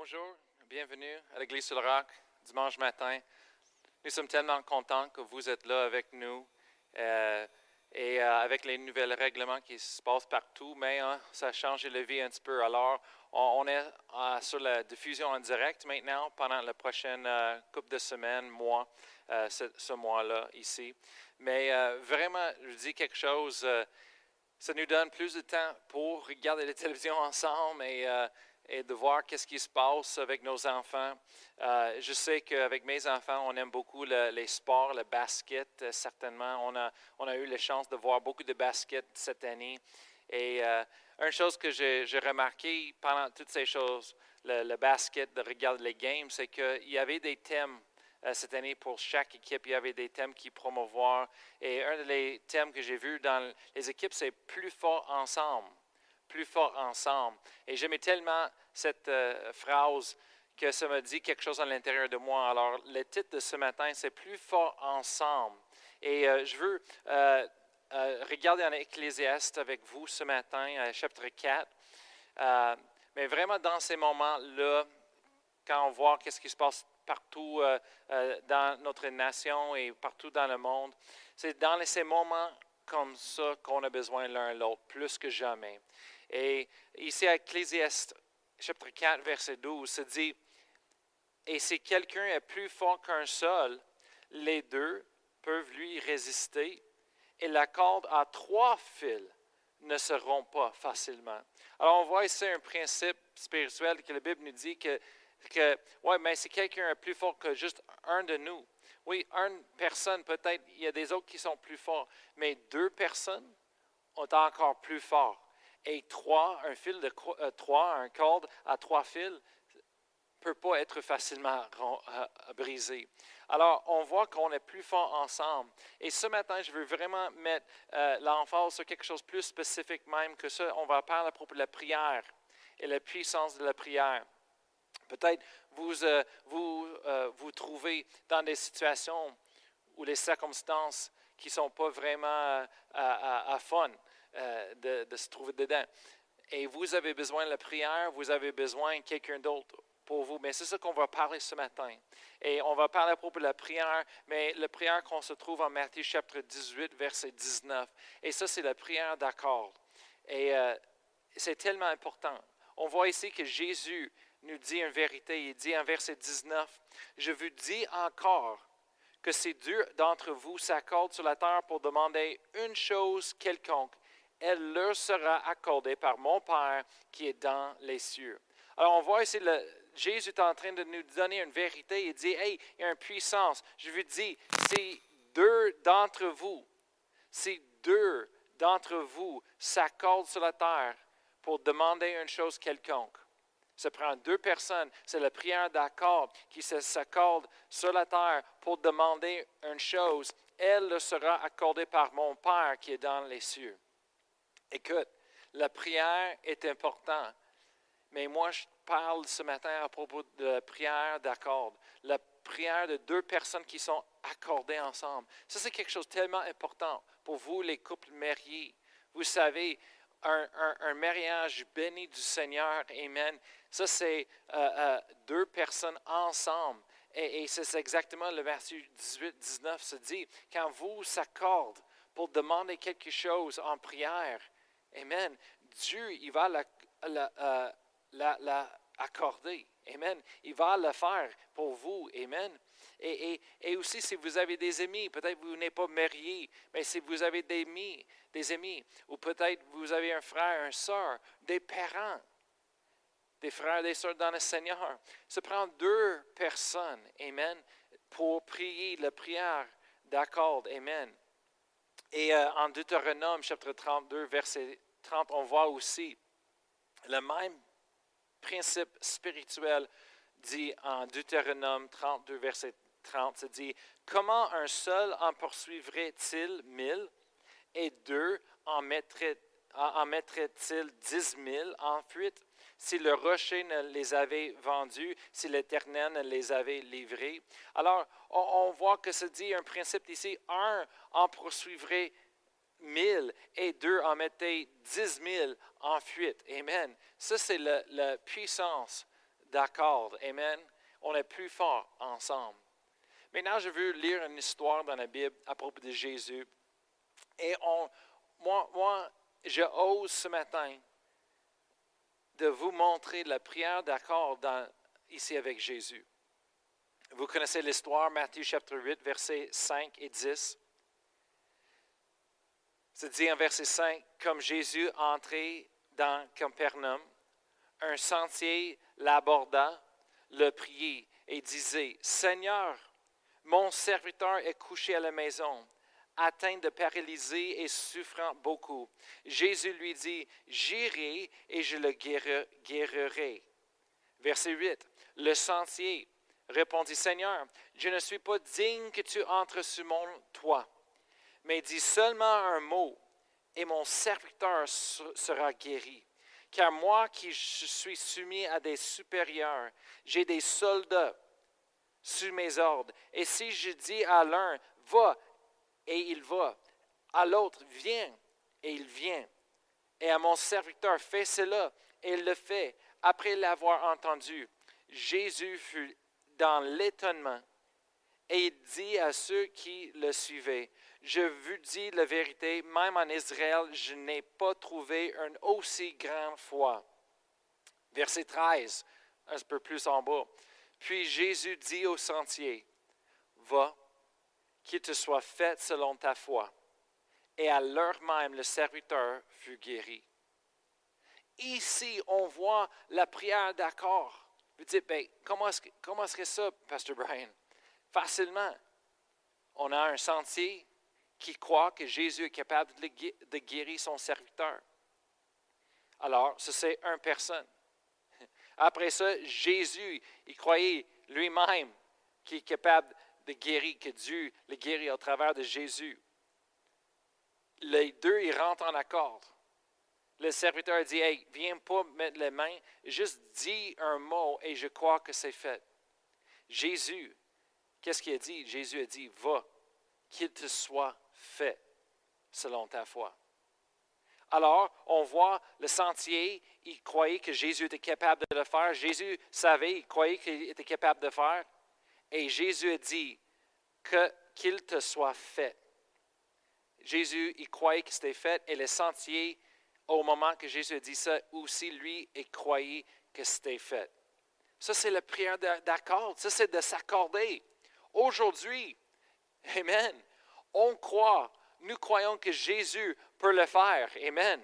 bonjour, bienvenue à l'Église sur le Roc, dimanche matin. Nous sommes tellement contents que vous êtes là avec nous euh, et euh, avec les nouvelles règlements qui se passent partout, mais hein, ça a changé la vie un petit peu. Alors, on, est euh, sur la diffusion en direct maintenant pendant la prochaine couple de semaines, mois, ce, ce mois-là ici. Mais vraiment, je dis quelque chose ça nous donne plus de temps pour regarder la télévision ensemble et, et de voir qu'est-ce qui se passe avec nos enfants. Euh, je sais qu'avec mes enfants, on aime beaucoup les sports, le basket, euh, certainement. On a, eu la chance de voir beaucoup de basket cette année. Et euh, une chose que j'ai remarqué pendant toutes ces choses, le, basket, de regarder les games, c'est qu'il y avait des thèmes cette année pour chaque équipe. Il y avait des thèmes qui promouvoir. Et un des thèmes que j'ai vu dans les équipes, c'est plus fort ensemble plus fort ensemble. Et j'aimais tellement cette euh, phrase que ça me dit quelque chose à l'intérieur de moi. Alors, le titre de ce matin, c'est Plus fort ensemble. Et euh, je veux euh, regarder en Ecclésiaste avec vous ce matin, chapitre 4. mais vraiment, dans ces moments-là, quand on voit qu'est-ce qui se passe partout dans notre nation et partout dans le monde, c'est dans ces moments comme ça qu'on a besoin l'un l'autre, plus que jamais. Et ici à Ecclésiaste, chapitre 4, verset 12, se dit, Et si quelqu'un est plus fort qu'un seul, les deux peuvent lui résister, et la corde à trois fils ne se rompt pas facilement. Alors on voit ici un principe spirituel que la Bible nous dit que, que ouais, mais si quelqu'un est plus fort que juste un de nous, oui, une personne, peut-être, il y a des autres qui sont plus forts, mais deux personnes ont encore plus fort. Et trois, un fil de euh, trois, un corde à trois fils, ne peut pas être facilement euh, brisé. Alors, on voit qu'on est plus fort ensemble. Et ce matin, je veux vraiment mettre euh, l'emphase sur quelque chose de plus spécifique même que ça. On va parler à propos de la prière et la puissance de la prière. Peut-être vous vous, vous trouvez dans des situations ou les circonstances qui ne sont pas vraiment à, à fun. Euh, de, se trouver dedans. Et vous avez besoin de la prière, vous avez besoin de quelqu'un d'autre pour vous. Mais c'est ça qu'on va parler ce matin. Et on va parler à propos de la prière, mais la prière qu'on se trouve en Matthieu chapitre 18, verset 19. Et ça, c'est la prière d'accord. Et euh, c'est tellement important. On voit ici que Jésus nous dit une vérité. Il dit en verset 19, Je vous dis encore que si deux d'entre vous s'accordent sur la terre pour demander une chose quelconque, elle leur sera accordée par mon Père qui est dans les cieux. Alors on voit ici, le, Jésus est en train de nous donner une vérité. Il dit, hey, il y a une puissance. Je vous dis, si deux d'entre vous, si deux d'entre vous s'accordent sur la terre pour demander une chose quelconque, ça prend deux personnes, c'est la prière d'accord qui s'accorde sur la terre pour demander une chose, elle leur sera accordée par mon Père qui est dans les cieux. Écoute, la prière est importante, mais moi je parle ce matin à propos de la prière d'accord, la prière de deux personnes qui sont accordées ensemble. Ça, c'est quelque chose de tellement important pour vous, les couples mariés. Vous savez, un, mariage béni du Seigneur, Amen, ça c'est euh, euh, deux personnes ensemble. Et, c'est exactement le verset 18-19 se dit, quand vous s'accordez pour demander quelque chose en prière, Amen. Dieu, il va. Euh, Amen. Il va le faire pour vous. Amen. Et, aussi, si vous avez des amis, peut-être vous n'êtes pas marié, mais si vous avez des amis, ou peut-être vous avez un frère, une soeur, des parents, des frères des soeurs dans le Seigneur, ça prend deux personnes, Amen, pour prier la prière d'accord. Amen. Et euh, en Deutéronome, chapitre 32, verset 30, on voit aussi le même principe spirituel dit en Deutéronome 32, verset 30. C'est dit Comment un seul en poursuivrait-il mille et deux en mettrait-il en mettrait-il dix mille en fuite si le rocher ne les avait vendus, si l'Éternel ne les avait livrés. Alors, on, voit que se dit un principe ici, un en poursuivrait mille et deux en mettaient dix mille en fuite. Amen. Ça, c'est la, puissance d'accord. Amen. On est plus fort ensemble. Maintenant, je veux lire une histoire dans la Bible à propos de Jésus. Et moi, moi, je ose ce matin de vous montrer la prière d'accord ici avec Jésus. Vous connaissez l'histoire, Matthieu chapitre 8, versets 5 et 10. C'est dit en verset 5, comme Jésus entrait dans Capernaum, un sentier l'aborda, le priait et disait, Seigneur, mon serviteur est couché à la maison, atteint de paralysie et souffrant beaucoup. Jésus lui dit, J'irai et je le guérirai. Verset 8. Le sentier répondit, Seigneur, je ne suis pas digne que tu entres sur mon toit, mais dis seulement un mot et mon serviteur sera guéri. Car moi qui suis soumis à des supérieurs, j'ai des soldats sous mes ordres. Et si je dis à l'un, va, et il va, à l'autre, viens, et il vient. Et à mon serviteur, fais cela, et il le fait. Après l'avoir entendu, Jésus fut dans l'étonnement, et il dit à ceux qui le suivaient, je vous dis la vérité, même en Israël, je n'ai pas trouvé une aussi grande foi. Verset 13, un peu plus en bas. Puis Jésus dit au sentier, va, qu'il te soit fait selon ta foi. Et à l'heure même, le serviteur fut guéri. Ici, on voit la prière d'accord. Vous dites, ben, comment, est comment serait ça, Pasteur Brian? Facilement. On a un sentier qui croit que Jésus est capable de guérir son serviteur. Alors, ce c'est une personne. Après ça, Jésus, il croyait lui-même qu'il est capable de guérir, que Dieu le guérit au travers de Jésus. Les deux, ils rentrent en accord. Le serviteur dit, hey, viens pas mettre les mains, juste dis un mot et je crois que c'est fait. Jésus, qu'est-ce qu'il a dit? Jésus a dit, va, qu'il te soit fait selon ta foi. Alors, on voit le sentier, il croyait que Jésus était capable de le faire. Jésus savait, il croyait qu'il était capable de faire. Et Jésus a dit que, qu'il te soit fait. Jésus, il croyait que c'était fait. Et le sentier, au moment que Jésus a dit ça, aussi lui, il croyait que c'était fait. Ça, c'est la prière d'accord. Ça, c'est de s'accorder. Aujourd'hui, Amen on croit, nous croyons que Jésus peut le faire. Amen.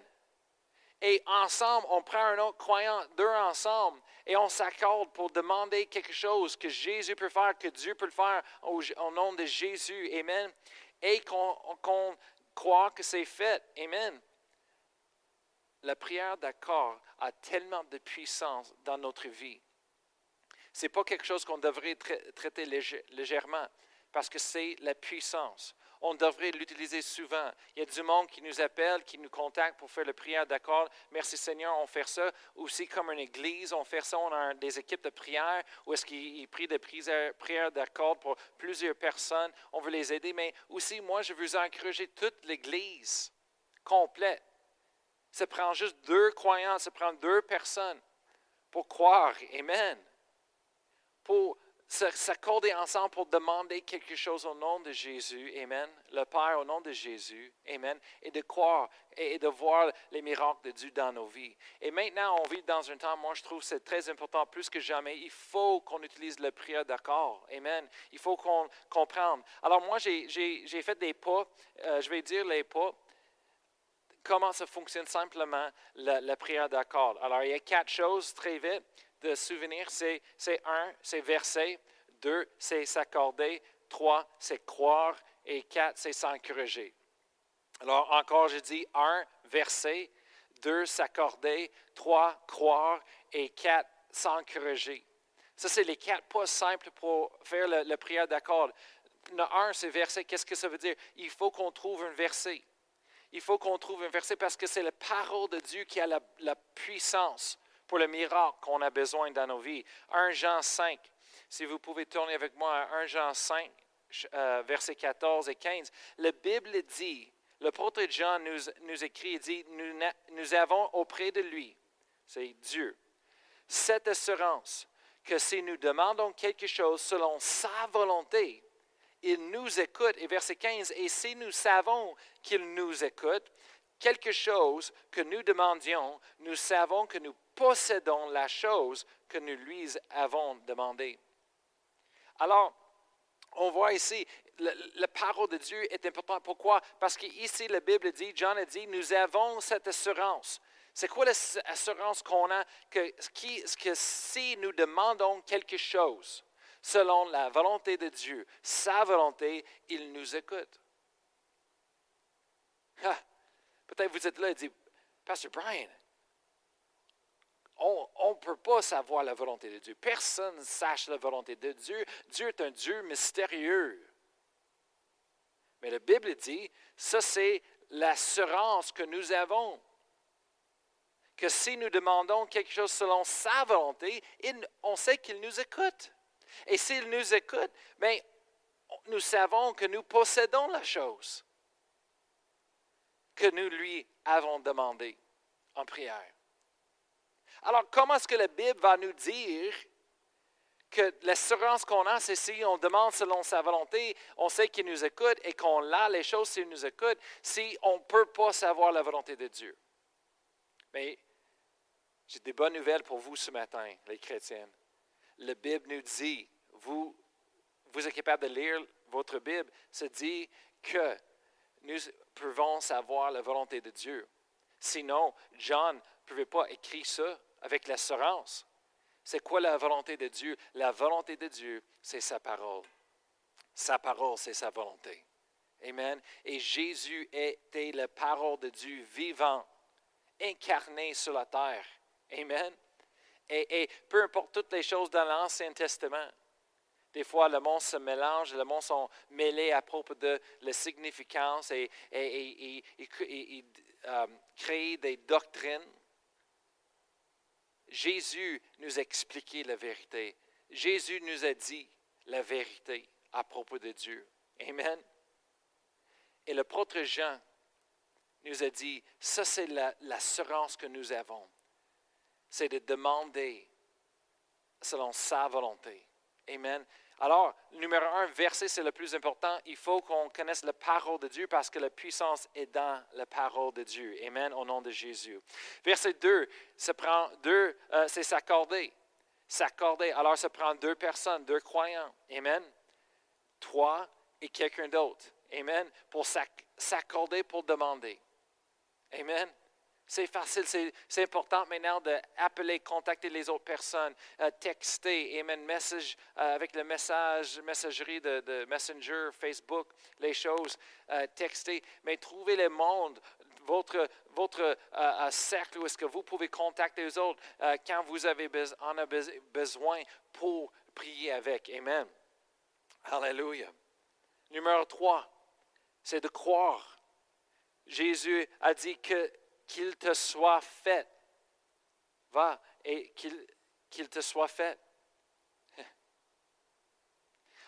Et ensemble, on prend un autre croyant, deux ensemble, et on s'accorde pour demander quelque chose que Jésus peut faire, que Dieu peut le faire au, nom de Jésus. Amen. Et qu'on croit que c'est fait. Amen. La prière d'accord a tellement de puissance dans notre vie. Ce n'est pas quelque chose qu'on devrait traiter légèrement parce que c'est la puissance on devrait l'utiliser souvent. Il y a du monde qui nous appelle, qui nous contacte pour faire la prière d'accord. Merci Seigneur, on fait ça. Aussi comme une église, on fait ça, on a des équipes de prière où est-ce qu'ils prient des prières d'accord pour plusieurs personnes. On veut les aider, mais aussi moi, je veux encourager toute l'église complète. Ça prend juste deux croyants, ça prend deux personnes pour croire. Amen. Pour s'accorder ensemble pour demander quelque chose au nom de Jésus, Amen. Le Père au nom de Jésus, Amen. Et de croire et de voir les miracles de Dieu dans nos vies. Et maintenant, on vit dans un temps, moi je trouve c'est très important, plus que jamais, il faut qu'on utilise la prière d'accord, Amen. Il faut qu'on comprenne. Alors moi, j'ai fait des pas, euh, je vais dire les pas comment ça fonctionne simplement la prière d'accord. Alors, il y a quatre choses très vite de souvenir, c'est un, c'est verser. Deux, c'est s'accorder. Trois, c'est croire. Et quatre, c'est s'encourager. Alors encore, je dis un, verser. Deux, s'accorder. Trois, croire. Et quatre, s'encourager. Ça, c'est les quatre pas simples pour faire la, prière d'accord. Un, c'est verser. Qu'est-ce que ça veut dire? Il faut qu'on trouve un verset. Il faut qu'on trouve un verset parce que c'est la parole de Dieu qui a la puissance pour le miracle qu'on a besoin dans nos vies. 1 Jean 5, si vous pouvez tourner avec moi à 1 Jean 5, euh, versets 14 et 15, la Bible dit, le de Jean nous, écrit, il dit, nous avons auprès de lui, c'est Dieu, cette assurance que si nous demandons quelque chose selon sa volonté, il nous écoute. Et verset 15, et si nous savons qu'il nous écoute, quelque chose que nous demandions, nous savons que nous possédons la chose que nous lui avons demandée. Alors, on voit ici, la parole de Dieu est importante. Pourquoi? Parce qu'ici, la Bible dit, John a dit, nous avons cette assurance. C'est quoi l'assurance qu'on a? Que, si nous demandons quelque chose selon la volonté de Dieu, sa volonté, il nous écoute. Peut-être vous êtes là et dites, Pasteur Brian, on ne peut pas savoir la volonté de Dieu. Personne ne sache la volonté de Dieu. Dieu est un Dieu mystérieux. Mais la Bible dit, ça c'est l'assurance que nous avons. Que si nous demandons quelque chose selon sa volonté, on sait qu'il nous écoute. Et s'il nous écoute, bien, nous savons que nous possédons la chose que nous lui avons demandé en prière. Alors, comment est-ce que la Bible va nous dire que l'assurance qu'on a, c'est si on demande selon sa volonté, on sait qu'il nous écoute et qu'on a les choses s'il nous écoute, si on ne peut pas savoir la volonté de Dieu? Mais j'ai des bonnes nouvelles pour vous ce matin, les chrétiens. La Bible nous dit, vous, vous êtes capable de lire votre Bible, se dit que nous pouvons savoir la volonté de Dieu. Sinon, John ne pouvait pas écrire ça avec l'assurance. C'est quoi la volonté de Dieu? La volonté de Dieu, c'est sa parole. Sa parole, c'est sa volonté. Amen. Et Jésus était la parole de Dieu vivant, incarné sur la terre. Amen. Et, peu importe toutes les choses dans l'Ancien Testament, des fois, le monde se mélange, le monde sont mêlés à propos de la significance et, et, euh, créent des doctrines Jésus nous a expliqué la vérité. Jésus nous a dit la vérité à propos de Dieu. Amen. Et le prêtre Jean nous a dit, ça c'est l'assurance que nous avons. C'est de demander selon sa volonté. Amen. Alors, numéro un, verset, c'est le plus important. Il faut qu'on connaisse la parole de Dieu parce que la puissance est dans la parole de Dieu. Amen, au nom de Jésus. Verset 2, prend deux, euh, c'est s'accorder. S'accorder. Alors, ça prend deux personnes, deux croyants. Amen. Toi et quelqu'un d'autre. Amen. Pour s'accorder, pour demander. Amen. C'est facile, c'est important maintenant d'appeler, contacter les autres personnes, euh, texter, amen, message euh, avec le message, messagerie de, Messenger, Facebook, les choses, euh, texter, mais trouvez le monde, votre, votre cercle où est-ce que vous pouvez contacter les autres quand vous avez en a besoin pour prier avec. Amen. Alléluia. Numéro 3, c'est de croire. Jésus a dit que qu'il te soit fait. Va et qu'il te soit fait.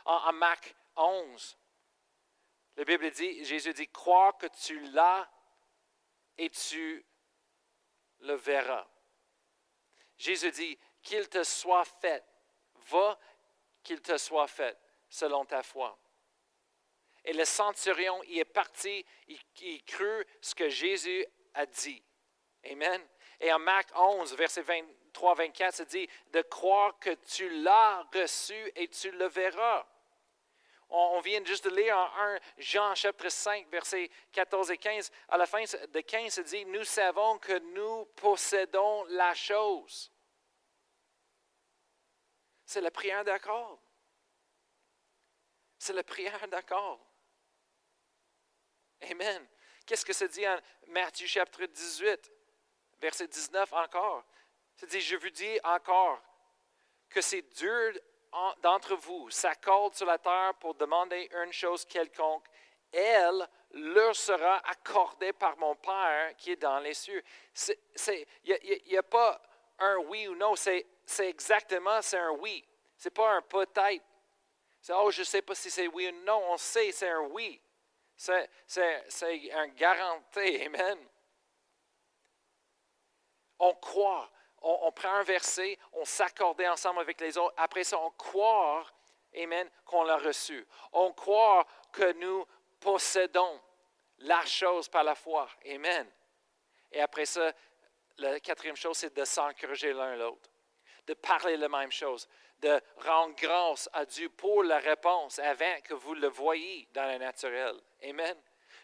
En, Marc 11, la Bible dit, Jésus dit, crois que tu l'as et tu le verras. Jésus dit, qu'il te soit fait. Va, qu'il te soit fait selon ta foi. Et le centurion, il est parti, il, il crut ce que Jésus a dit. Amen. Et en Marc 11, verset 23-24, ça dit de croire que tu l'as reçu et tu le verras. On, vient juste de lire en 1 Jean chapitre 5, verset 14 et 15. À la fin de 15, ça dit Nous savons que nous possédons la chose. C'est la prière d'accord. C'est la prière d'accord. Amen. Qu'est-ce que ça dit en Matthieu chapitre 18, verset 19 encore? Ça dit, je vous dis encore que c'est dur d'entre vous s'accordent sur la terre pour demander une chose quelconque, elle leur sera accordée par mon Père qui est dans les cieux. Il n'y a, pas un oui ou non, c'est exactement, c'est un oui. Ce n'est pas un peut-être. C'est, oh, je ne sais pas si c'est oui ou non, on sait, c'est un oui. C'est un garantie. Amen. On croit. on, prend un verset, on s'accordait ensemble avec les autres. Après ça, on croit, Amen, qu'on l'a reçu. On croit que nous possédons la chose par la foi. Amen. Et après ça, la quatrième chose, c'est de s'encourager l'un l'autre, de parler la même chose, de rendre grâce à Dieu pour la réponse avant que vous le voyez dans le naturel. Amen.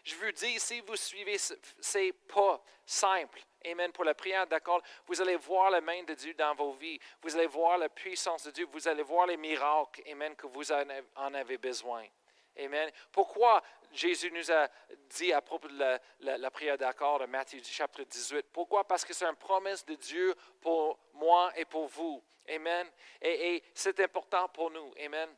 Je vous dis, si vous suivez ces pas simples, Amen, pour la prière d'accord, vous allez voir la main de Dieu dans vos vies. Vous allez voir la puissance de Dieu. Vous allez voir les miracles, Amen, que vous en avez besoin. Amen. Pourquoi Jésus nous a dit à propos de la, prière d'accord de Matthieu chapitre 18? Pourquoi? Parce que c'est une promesse de Dieu pour moi et pour vous. Amen. et c'est important pour nous. Amen.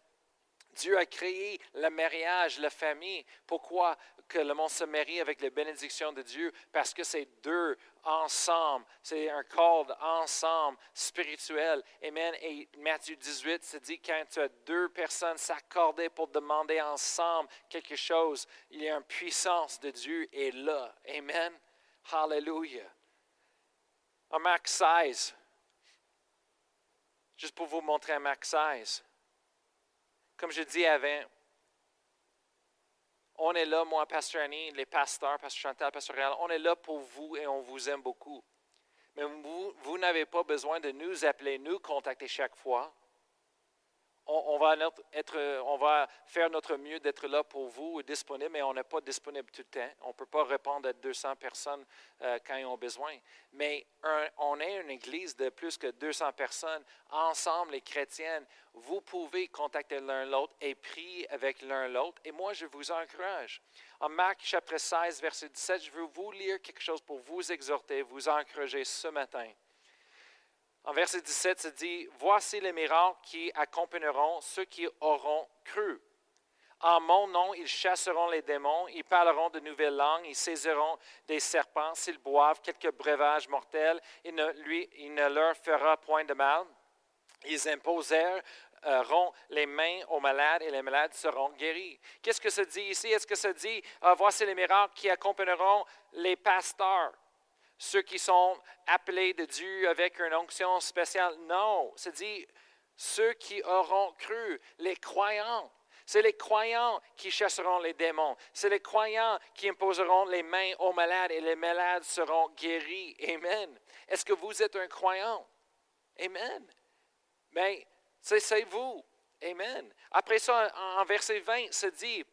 Dieu a créé le mariage, la famille. Pourquoi? Que le monde se marie avec les bénédictions de Dieu? Parce que c'est deux ensemble. C'est un corps ensemble spirituel. Amen. Et Matthieu 18 se dit quand tu as deux personnes s'accorder pour demander ensemble quelque chose, il y a une puissance de Dieu est là. Amen. Hallelujah. En Marc 16, juste pour vous montrer un Marc 16. Comme je dis avant, on est là, moi, Pasteur Annie, les pasteurs, Pasteur Chantal, Pasteur Réal, on est là pour vous et on vous aime beaucoup. Mais vous, vous n'avez pas besoin de nous appeler, nous contacter chaque fois on, va être, on va faire notre mieux d'être là pour vous, disponible, mais on n'est pas disponible tout le temps. On ne peut pas répondre à 200 personnes euh, quand ils ont besoin. Mais on est une église de plus que 200 personnes. Ensemble, les chrétiennes, vous pouvez contacter l'un l'autre et prier avec l'un l'autre. Et moi, je vous encourage. En Marc chapitre 16, verset 17, je veux vous lire quelque chose pour vous exhorter, vous encourager ce matin. En verset 17, se dit, Voici les miracles qui accompagneront ceux qui auront cru. En mon nom, ils chasseront les démons, ils parleront de nouvelles langues, ils saisiront des serpents, s'ils boivent quelques breuvages mortels, il ne, lui, il ne leur fera point de mal. Ils imposeront les mains aux malades et les malades seront guéris. Qu'est-ce que ça dit ici? Est-ce que ça dit, ah, voici les miracles qui accompagneront les pasteurs? Ceux qui sont appelés de Dieu avec une onction spéciale. Non, c'est dit ceux qui auront cru, les croyants. C'est les croyants qui chasseront les démons. C'est les croyants qui imposeront les mains aux malades et les malades seront guéris. Amen. Est-ce que vous êtes un croyant? Amen. Mais c'est vous. Amen. Après ça, en verset 20, se dit,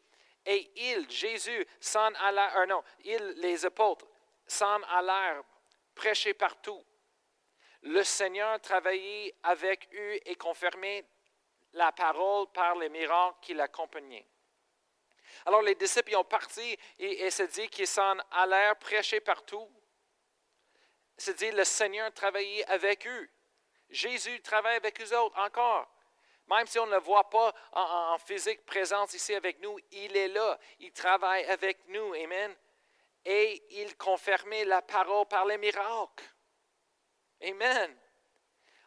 et il, Jésus, s'en alla, euh, non, il, les apôtres, s'en allèrent prêcher partout. Le Seigneur travaillait avec eux et confirmait la parole par les miracles qui l'accompagnaient. Alors les disciples ont parti et, se dit qu'ils s'en allèrent prêcher partout. Se dit le Seigneur travaillait avec eux. Jésus travaille avec eux autres encore. Même si on ne le voit pas en, en, physique présence ici avec nous, il est là. Il travaille avec nous. Amen et il confirmait la parole par les miracles. Amen.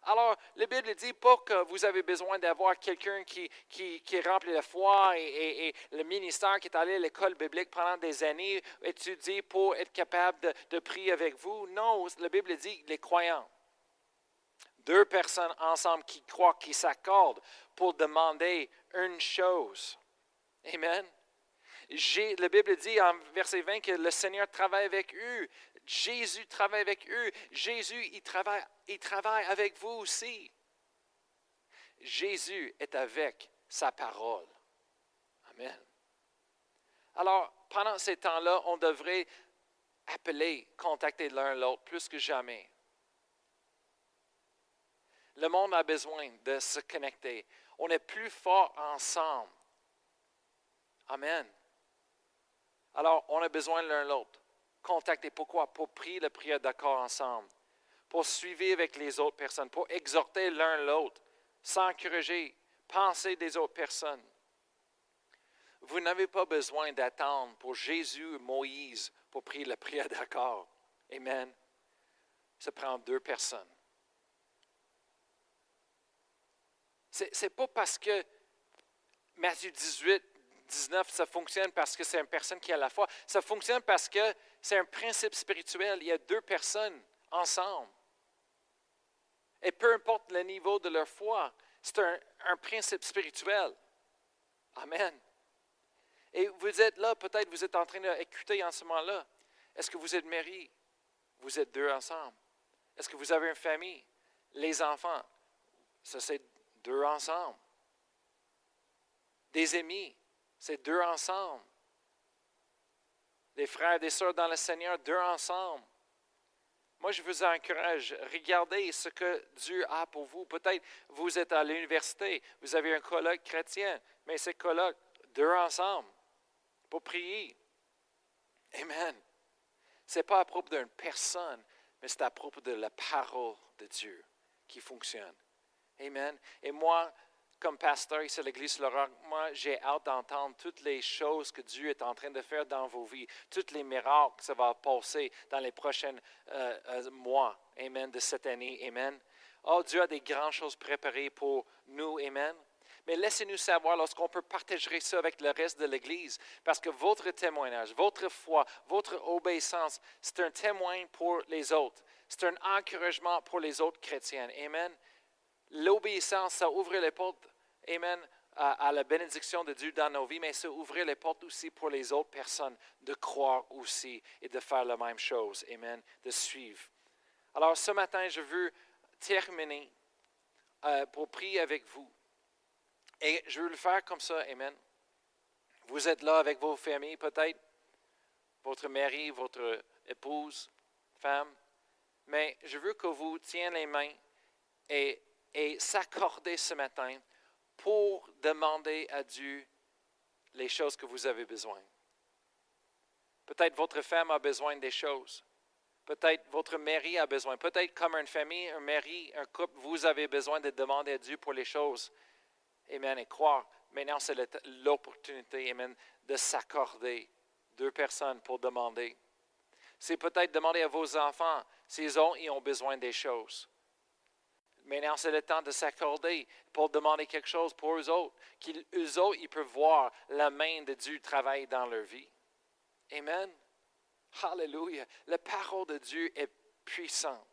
Alors, la Bible dit pas que vous avez besoin d'avoir quelqu'un qui, qui, remplit la foi et, le ministère qui est allé à l'école biblique pendant des années, étudier pour être capable de, de prier avec vous. Non, la Bible dit les croyants. Deux personnes ensemble qui croient, qui s'accordent pour demander une chose. Amen la Bible dit en verset 20 que le Seigneur travaille avec eux. Jésus travaille avec eux. Jésus, il travaille, il travaille avec vous aussi. Jésus est avec sa parole. Amen. Alors, pendant ces temps-là, on devrait appeler, contacter l'un l'autre plus que jamais. Le monde a besoin de se connecter. On est plus fort ensemble. Amen. Alors, on a besoin l'un l'autre. Contacter. Pourquoi? Pour prier la prière d'accord ensemble. Pour suivre avec les autres personnes. Pour exhorter l'un l'autre. S'encourager. Penser des autres personnes. Vous n'avez pas besoin d'attendre pour Jésus et Moïse pour prier la prière d'accord. Amen. Ça prend deux personnes. Ce n'est pas parce que Matthieu 18 19, ça fonctionne parce que c'est une personne qui a la foi. Ça fonctionne parce que c'est un principe spirituel. Il y a deux personnes ensemble. Et peu importe le niveau de leur foi, c'est un, principe spirituel. Amen. Et vous êtes là, peut-être vous êtes en train d'écouter en ce moment-là. Est-ce que vous êtes marié? Vous êtes deux ensemble. Est-ce que vous avez une famille? Les enfants, ça c'est deux ensemble. Des amis, c'est deux ensemble. Des frères et des sœurs dans le Seigneur, deux ensemble. Moi, je vous encourage, regardez ce que Dieu a pour vous. Peut-être vous êtes à l'université, vous avez un colloque chrétien, mais c'est colloque, deux ensemble pour prier. Amen. Ce n'est pas à propos d'une personne, mais c'est à propos de la parole de Dieu qui fonctionne. Amen. Et moi, comme pasteur ici à l'Église Laurent, moi, j'ai hâte d'entendre toutes les choses que Dieu est en train de faire dans vos vies, tous les miracles que ça va passer dans les prochains euh, euh, mois. Amen. De cette année. Amen. Oh, Dieu a des grandes choses préparées pour nous. Amen. Mais laissez-nous savoir lorsqu'on peut partager ça avec le reste de l'Église, parce que votre témoignage, votre foi, votre obéissance, c'est un témoin pour les autres. C'est un encouragement pour les autres chrétiens. Amen. L'obéissance, ça ouvre les portes, Amen, à, la bénédiction de Dieu dans nos vies, mais ça ouvre les portes aussi pour les autres personnes de croire aussi et de faire la même chose. Amen, de suivre. Alors ce matin, je veux terminer euh, pour prier avec vous. Et je veux le faire comme ça, Amen. Vous êtes là avec vos familles, peut-être, votre mari, votre épouse, femme, mais je veux que vous tieniez les mains et, et s'accorder ce matin pour demander à Dieu les choses que vous avez besoin. Peut-être votre femme a besoin des choses. Peut-être votre mari a besoin. Peut-être comme une famille, un mari, un couple, vous avez besoin de demander à Dieu pour les choses Amen, et croire. Maintenant, c'est l'opportunité, Amen, de s'accorder deux personnes pour demander. C'est peut-être demander à vos enfants s'ils ont, ils ont besoin des choses. Maintenant, c'est le temps de s'accorder pour demander quelque chose pour eux autres, qu'eux autres, ils peuvent voir la main de Dieu travailler dans leur vie. Amen. Hallelujah. La parole de Dieu est puissante.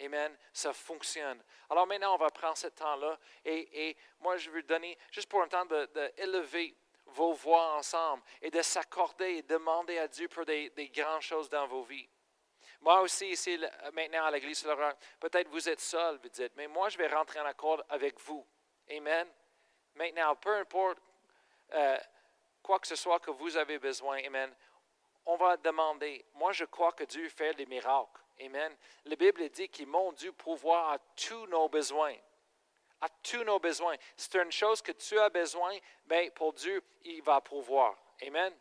Amen. Ça fonctionne. Alors maintenant, on va prendre ce temps-là et, moi, je veux donner, juste pour un temps, d'élever vos voix ensemble et de s'accorder et demander à Dieu pour des, grandes choses dans vos vies. Moi aussi, ici, maintenant à l'Église Laurent, peut-être vous êtes seul, vous dites, mais moi, je vais rentrer en accord avec vous. Amen. Maintenant, peu importe euh, quoi que ce soit que vous avez besoin, Amen, on va demander. Moi, je crois que Dieu fait des miracles. Amen. La Bible dit qu'il mon Dieu pourvoir à tous nos besoins. À tous nos besoins. C'est une chose que tu as besoin, mais pour Dieu, il va pourvoir. Amen.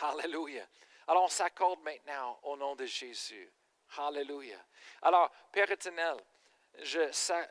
Hallelujah. Alors, on s'accorde maintenant au nom de Jésus. Hallelujah. Alors, Père éternel, je,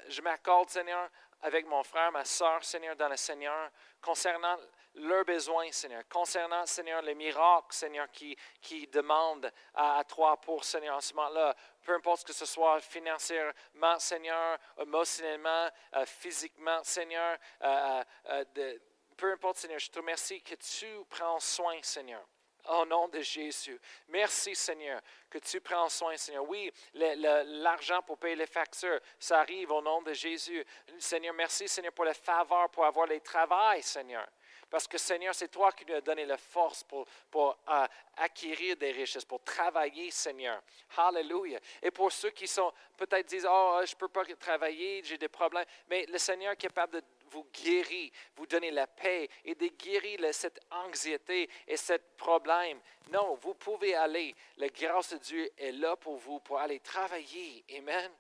je m'accorde, Seigneur, avec mon frère, ma soeur, Seigneur, dans le Seigneur, concernant leurs besoins, Seigneur. Concernant, Seigneur, les miracles, Seigneur, qui, qui demandent à, toi pour, Seigneur, en ce moment-là, peu importe que ce soit financièrement, Seigneur, émotionnellement, euh, physiquement, Seigneur, euh, euh, peu importe, Seigneur, je te remercie que tu prends soin, Seigneur. Au nom de Jésus. Merci, Seigneur, que tu prends soin, Seigneur. Oui, l'argent pour payer les factures, ça arrive au nom de Jésus. Seigneur, merci, Seigneur, pour les faveurs, pour avoir les travails, Seigneur. Parce que Seigneur, c'est toi qui nous as donné la force pour, pour euh, acquérir des richesses, pour travailler, Seigneur. Hallelujah. Et pour ceux qui sont peut-être disent, oh, je ne peux pas travailler, j'ai des problèmes. Mais le Seigneur est capable de vous guérir, vous donner la paix et de guérir cette anxiété et ce problème. Non, vous pouvez aller. La grâce de Dieu est là pour vous, pour aller travailler. Amen.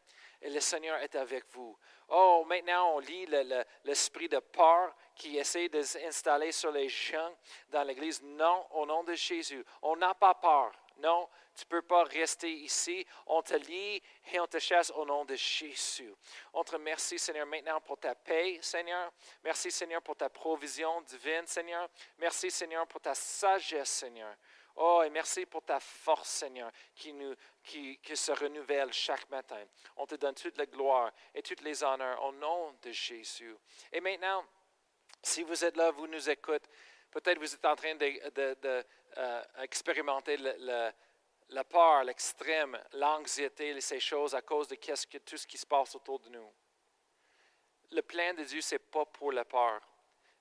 Et le Seigneur est avec vous. Oh, maintenant, on lit l'esprit de peur qui essaie de s'installer sur les gens dans l'Église. Non, au nom de Jésus. On n'a pas peur. Non, tu ne peux pas rester ici. On te lit et on te chasse au nom de Jésus. On te remercie, Seigneur, maintenant pour ta paix, Seigneur. Merci, Seigneur, pour ta provision divine, Seigneur. Merci, Seigneur, pour ta sagesse, Seigneur. Oh, et merci pour ta force, Seigneur, qui, nous, qui, se renouvelle chaque matin. On te donne toute la gloire et toutes les honneurs au nom de Jésus. Et maintenant, si vous êtes là, vous nous écoutez, peut-être vous êtes en train de, euh, la peur, l'extrême, l'anxiété, ces choses à cause de tout ce qui se passe autour de nous. Le plan de Dieu, ce n'est pas pour la peur.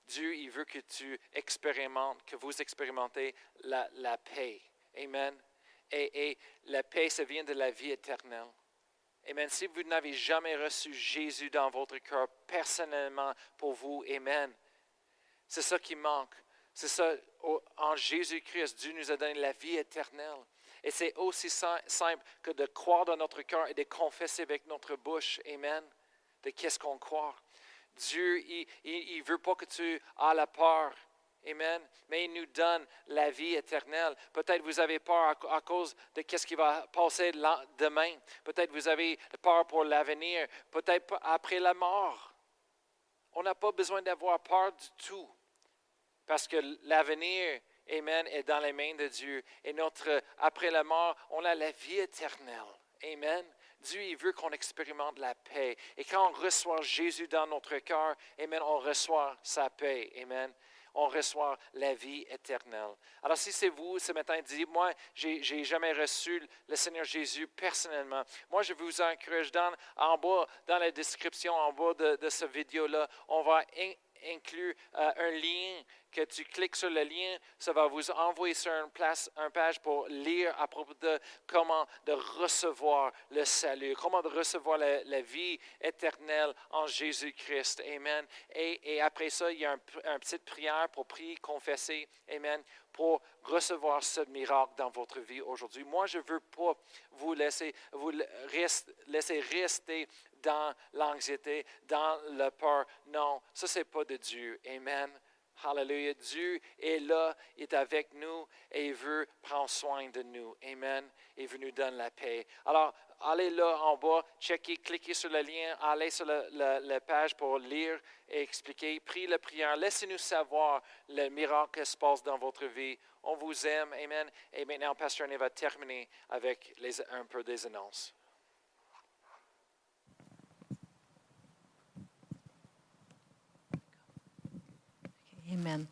Dieu, il veut que tu expérimentes, que vous expérimentez la, la paix. Amen. Et, et, la paix, ça vient de la vie éternelle. Amen. Si vous n'avez jamais reçu Jésus dans votre cœur personnellement pour vous, Amen. C'est ça qui manque. C'est ça, en Jésus-Christ, Dieu nous a donné la vie éternelle. Et c'est aussi simple que de croire dans notre cœur et de confesser avec notre bouche, Amen, de qu'est-ce qu'on croit. Dieu, il ne veut pas que tu aies la peur. Amen. Mais il nous donne la vie éternelle. Peut-être vous avez peur à, cause de ce qui va passer demain. Peut-être vous avez peur pour l'avenir. Peut-être après la mort. On n'a pas besoin d'avoir peur du tout. Parce que l'avenir, Amen, est dans les mains de Dieu. Et notre, après la mort, on a la vie éternelle. Amen. Dieu, il veut qu'on expérimente la paix. Et quand on reçoit Jésus dans notre cœur, Amen, on reçoit sa paix. Amen. On reçoit la vie éternelle. Alors, si c'est vous ce matin, dites, moi, je n'ai jamais reçu le Seigneur Jésus personnellement. Moi, je vous encourage dans, en bas, dans la description, en bas de, de cette vidéo-là, on va inclut euh, un lien que tu cliques sur le lien, ça va vous envoyer sur une, place, une page pour lire à propos de comment de recevoir le salut, comment de recevoir la, vie éternelle en Jésus-Christ. Amen. Et, après ça, il y a une petite prière pour prier, confesser. Amen pour recevoir ce miracle dans votre vie aujourd'hui. Moi, je ne veux pas vous laisser, vous laisser rester dans l'anxiété, dans la peur. Non, ça, ce n'est pas de Dieu. Amen. Hallelujah. Dieu est là, est avec nous et il veut prendre soin de nous. Amen. Il veut nous donner la paix. Alors, allez là en bas, checkez, cliquez sur le lien, allez sur la page pour lire et expliquer. Priez la prière. Laissez-nous savoir le miracle qui se passe dans votre vie. On vous aime. Amen. Et maintenant, Pasteur René va terminer avec les, un peu des annonces. Amen.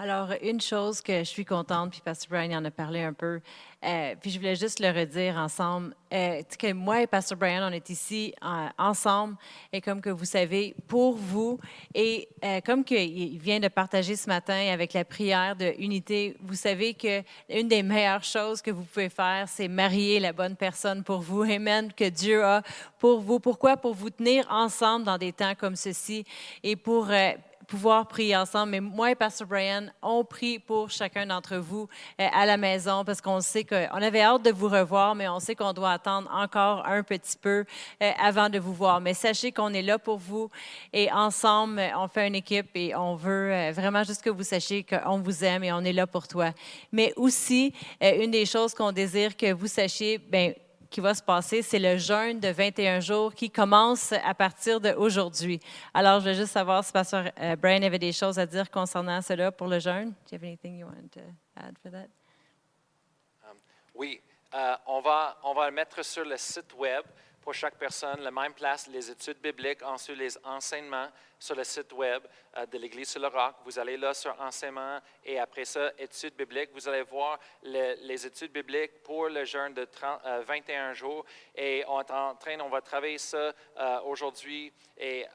Alors, une chose que je suis contente, puis Pastor Brian en a parlé un peu, euh, puis je voulais juste le redire ensemble, euh, que moi et Pastor Brian, on est ici euh, ensemble, et comme que vous savez, pour vous, et comme qu'il vient de partager ce matin avec la prière de unité, vous savez que une des meilleures choses que vous pouvez faire, c'est marier la bonne personne pour vous. Amen, que Dieu a pour vous. Pourquoi? Pour vous tenir ensemble dans des temps comme ceci, et pour pouvoir prier ensemble. Mais moi et Pastor Brian, on prie pour chacun d'entre vous euh, à la maison parce qu'on sait qu'on avait hâte de vous revoir, mais on sait qu'on doit attendre encore un petit peu euh, avant de vous voir. Mais sachez qu'on est là pour vous et ensemble, on fait une équipe et on veut euh, vraiment juste que vous sachiez qu'on vous aime et on est là pour toi. Mais aussi, une des choses qu'on désire que vous sachiez, ben qui va se passer, c'est le jeûne de 21 jours qui commence à partir d'aujourd'hui. Alors, je veux juste savoir si Pasteur euh, Brian avait des choses à dire concernant cela pour le jeûne. Do you have anything you want to add for that? Um, oui, euh, on, va, on va mettre sur le site web pour chaque personne, la même place, les études bibliques, ensuite les enseignements sur le site web euh, de l'Église sur le roc. Vous allez là sur enseignement et après ça, études bibliques. Vous allez voir les études bibliques pour le jeûne de 21 euh, jours. Et on est en train, on va travailler ça euh, aujourd'hui et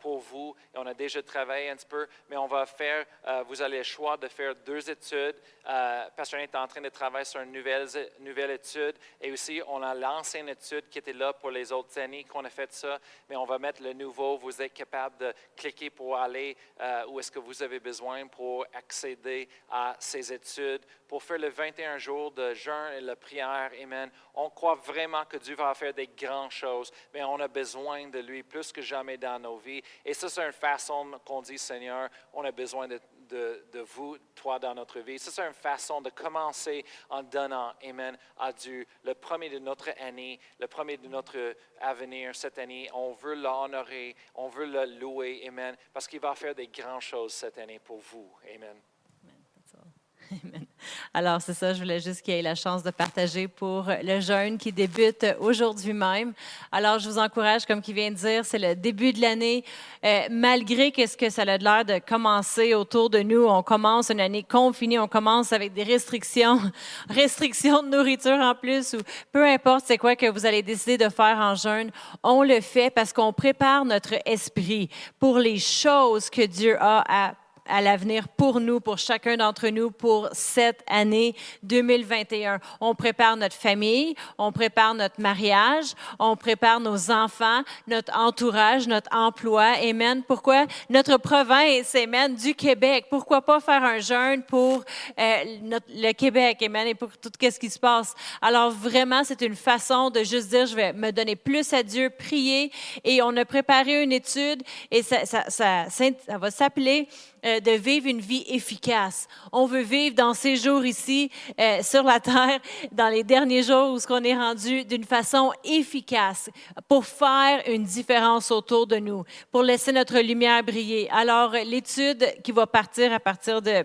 pour vous. Et on a déjà travaillé un petit peu, mais on va faire, vous le choix de faire deux études. Pasteur est en train de travailler sur une nouvelle, nouvelle étude. Et aussi, on a l'ancienne étude qui était là pour les autres années qu'on a fait ça, mais on va mettre le nouveau. Vous êtes capable de cliquer pour aller euh, où est-ce que vous avez besoin pour accéder à ces études, pour faire le 21 jours de jeûne et la prière. Amen. On croit vraiment que Dieu va faire des grandes choses, mais on a besoin de lui plus que jamais dans nos vies. Et ça, c'est une façon qu'on dit, Seigneur, on a besoin de de, vous, toi, dans notre vie. Ça, c'est une façon de commencer en donnant, Amen, à Dieu. Le premier de notre année, le premier de notre avenir cette année, on veut l'honorer, on veut le louer, Amen, parce qu'il va faire des grandes choses cette année pour vous. Amen. Alors, c'est ça, je voulais juste qu'il y ait la chance de partager pour le jeûne qui débute aujourd'hui même. Alors, je vous encourage, comme qui vient de dire, c'est le début de l'année. Euh, malgré qu'est-ce que ça a l'air de commencer autour de nous, on commence une année confinée, on commence avec des restrictions, restrictions de nourriture en plus, ou peu importe c'est quoi que vous allez décider de faire en jeûne, on le fait parce qu'on prépare notre esprit pour les choses que Dieu a à à l'avenir pour nous, pour chacun d'entre nous, pour cette année 2021. On prépare notre famille, on prépare notre mariage, on prépare nos enfants, notre entourage, notre emploi. Amen. Pourquoi? Notre province, Amen, du Québec. Pourquoi pas faire un jeûne pour euh, le Québec, Amen, et pour tout ce qui se passe. Alors vraiment, c'est une façon de juste dire, je vais me donner plus à Dieu, prier. Et on a préparé une étude et ça, ça, ça, ça va s'appeler euh, de vivre une vie efficace. On veut vivre dans ces jours ici, euh, sur la terre, dans les derniers jours où ce qu'on est rendu d'une façon efficace pour faire une différence autour de nous, pour laisser notre lumière briller. Alors, l'étude qui va partir à partir de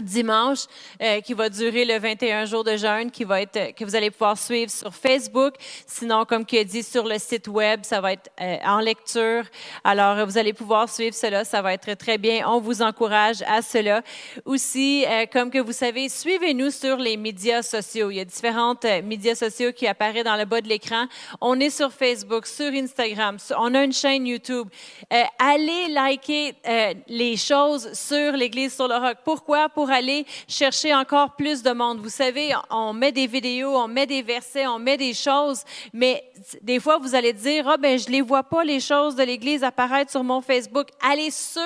dimanche euh, qui va durer le 21 jours de jeûne qui va être que vous allez pouvoir suivre sur Facebook. Sinon comme qui a dit sur le site web ça va être euh, en lecture. Alors vous allez pouvoir suivre cela ça va être très bien. On vous encourage à cela. Aussi euh, comme que vous savez suivez-nous sur les médias sociaux. Il y a différentes médias sociaux qui apparaissent dans le bas de l'écran. On est sur Facebook sur Instagram on a une chaîne YouTube. Allez liker les choses sur l'église sur le roc. Pourquoi? Pour aller chercher encore plus de monde. Vous savez, on met des vidéos, on met des versets, on met des choses, mais des fois, vous allez dire, ah ben, je les vois pas, les choses de l'Église apparaître sur mon Facebook. Allez sur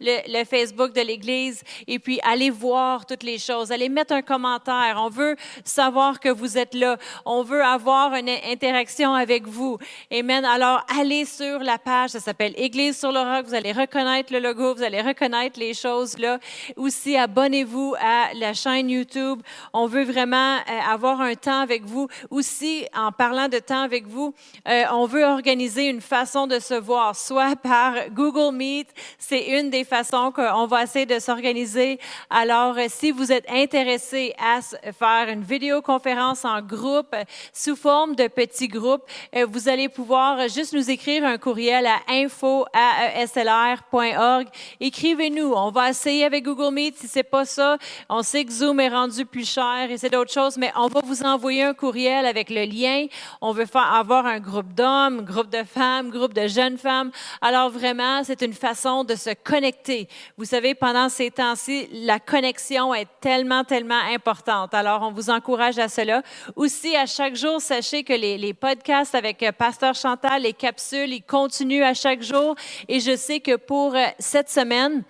le, Facebook de l'Église et puis allez voir toutes les choses. Allez mettre un commentaire. On veut savoir que vous êtes là. On veut avoir une interaction avec vous. Amen. Alors, allez sur la page. Ça s'appelle Église sur le roc. Vous allez reconnaître le logo. Vous allez reconnaître les choses là. Aussi, abonnez abonnez-vous à la chaîne YouTube. On veut vraiment euh, avoir un temps avec vous. Aussi, en parlant de temps avec vous, euh, on veut organiser une façon de se voir, soit par Google Meet. C'est une des façons qu'on va essayer de s'organiser. Alors, euh, si vous êtes intéressé à faire une vidéoconférence en groupe sous forme de petits groupes, vous allez pouvoir juste nous écrire un courriel à info@eslr.org. Écrivez-nous. On va essayer avec Google Meet si c'est ça. On sait que Zoom est rendu plus cher et c'est d'autres choses, mais on va vous envoyer un courriel avec le lien. On veut faire avoir un groupe d'hommes, groupe de femmes, groupe de jeunes femmes. Alors vraiment, c'est une façon de se connecter. Vous savez, pendant ces temps-ci, la connexion est tellement, tellement importante. Alors, on vous encourage à cela. Aussi, à chaque jour, sachez que les, les podcasts avec euh, Pasteur Chantal, les capsules, ils continuent à chaque jour. Et je sais que pour euh, cette semaine,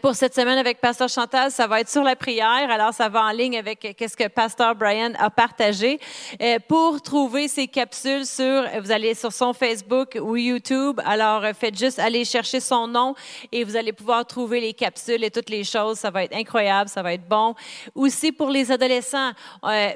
pour cette semaine avec Pasteur Chantal, ça va être sur la prière. Alors, ça va en ligne avec euh, qu'est-ce que Pasteur Brian a partagé. Euh, pour trouver ces capsules sur, vous allez sur son Facebook ou YouTube. Alors, faites juste aller chercher son nom et vous allez pouvoir trouver les capsules et toutes les choses. Ça va être incroyable, ça va être bon. Aussi pour les adolescents,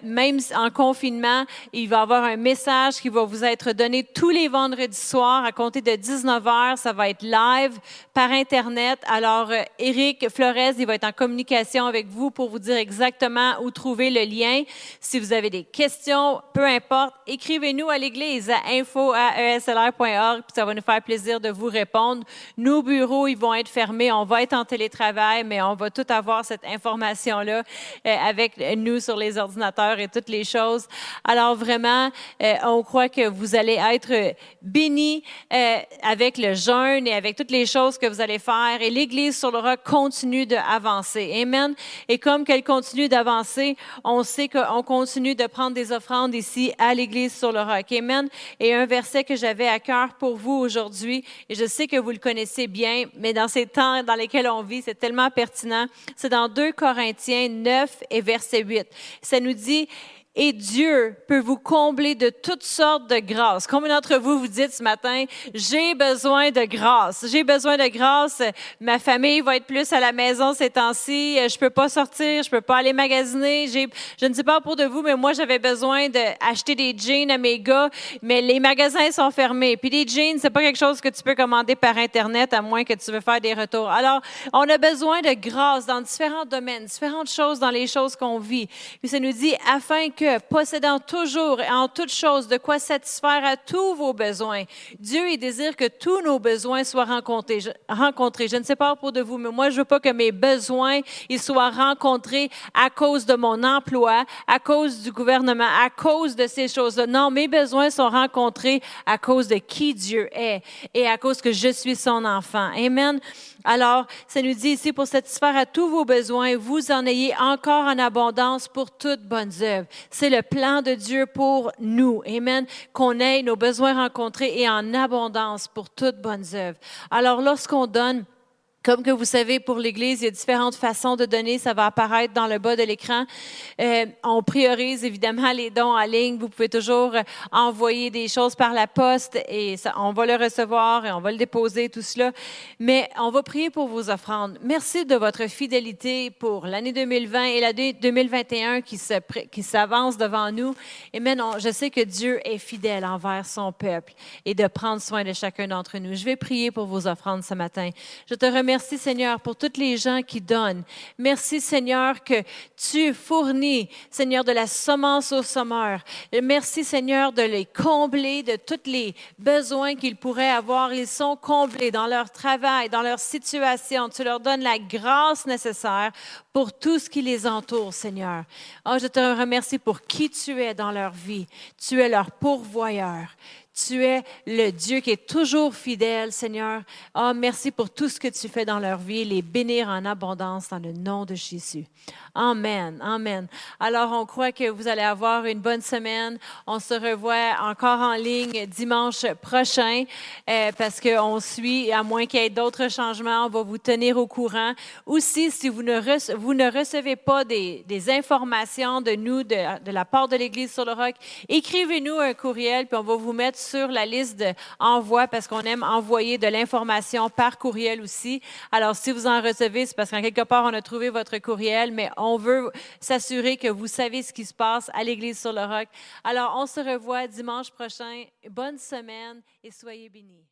même en confinement, il va y avoir un message qui va vous être donné tous les vendredis soirs à compter de 19 heures. Ça va être live par Internet. Alors, Éric Flores, il va être en communication avec vous pour vous dire exactement où trouver le lien. Si vous avez des questions, peu importe, écrivez-nous à l'église à info.eslr.org, puis ça va nous faire plaisir de vous répondre. Nos bureaux, ils vont être fermés, on va être en télétravail, mais on va tout avoir cette information-là euh, avec nous sur les ordinateurs et toutes les choses. Alors vraiment, euh, on croit que vous allez être bénis euh, avec le jeûne et avec toutes les choses que vous allez faire. Et l'Église sur le continue d'avancer. Amen. Et comme qu'elle continue d'avancer, on sait qu'on continue de prendre des offrandes ici à l'Église sur le roc. Amen. Et un verset que j'avais à cœur pour vous aujourd'hui, et je sais que vous le connaissez bien, mais dans ces temps dans lesquels on vit, c'est tellement pertinent. C'est dans 2 Corinthiens 9 et verset 8. Ça nous dit, et Dieu peut vous combler de toutes sortes de grâces. Combien d'entre vous vous dites ce matin, j'ai besoin de grâce, j'ai besoin de grâce, ma famille va être plus à la maison ces temps-ci, je peux pas sortir, je peux pas aller magasiner, je ne sais pas pour de vous, mais moi j'avais besoin d'acheter des jeans à mes gars, mais les magasins sont fermés. Puis des jeans, c'est pas quelque chose que tu peux commander par Internet à moins que tu veux faire des retours. Alors, on a besoin de grâce dans différents domaines, différentes choses dans les choses qu'on vit. Puis ça nous dit, afin que, possédant toujours et en toutes choses de quoi satisfaire à tous vos besoins, Dieu, il désire que tous nos besoins soient rencontrés. Je, rencontrés. je ne sais pas pour de vous, mais moi, je veux pas que mes besoins, ils soient rencontrés à cause de mon emploi, à cause du gouvernement, à cause de ces choses-là. Non, mes besoins sont rencontrés à cause de qui Dieu est et à cause que je suis son enfant. Amen. Alors, ça nous dit ici, pour satisfaire à tous vos besoins, vous en ayez encore en abondance pour toutes bonnes œuvres. C'est le plan de Dieu pour nous. Amen. Qu'on ait nos besoins rencontrés et en abondance pour toutes bonnes œuvres. Alors, lorsqu'on donne, comme que vous savez, pour l'Église, il y a différentes façons de donner. Ça va apparaître dans le bas de l'écran. Euh, on priorise évidemment les dons en ligne. Vous pouvez toujours envoyer des choses par la poste et ça, on va le recevoir et on va le déposer, tout cela. Mais on va prier pour vos offrandes. Merci de votre fidélité pour l'année 2020 et l'année 2021 qui, se, qui s'avance devant nous. Et maintenant, je sais que Dieu est fidèle envers son peuple et de prendre soin de chacun d'entre nous. Je vais prier pour vos offrandes ce matin. Je te remercie Merci Seigneur pour toutes les gens qui donnent. Merci Seigneur que tu fournis, Seigneur, de la semence aux sommeurs. Merci Seigneur de les combler de tous les besoins qu'ils pourraient avoir. Ils sont comblés dans leur travail, dans leur situation. Tu leur donnes la grâce nécessaire pour tout ce qui les entoure, Seigneur. Oh, je te remercie pour qui tu es dans leur vie. Tu es leur pourvoyeur. Tu es le Dieu qui est toujours fidèle, Seigneur. Oh, merci pour tout ce que tu fais dans leur vie. Les bénir en abondance dans le nom de Jésus. Amen. Amen. Alors, on croit que vous allez avoir une bonne semaine. On se revoit encore en ligne dimanche prochain euh, parce qu'on suit, à moins qu'il y ait d'autres changements, on va vous tenir au courant. Aussi, si vous ne, vous ne recevez pas des, informations de nous, de, de la part de l'Église sur le roc, écrivez-nous un courriel, puis on va vous mettre sur la liste d'envoi parce qu'on aime envoyer de l'information par courriel aussi. Alors, si vous en recevez, c'est parce qu'en quelque part, on a trouvé votre courriel, mais on veut s'assurer que vous savez ce qui se passe à l'Église sur le roc. Alors, on se revoit dimanche prochain. Bonne semaine et soyez bénis.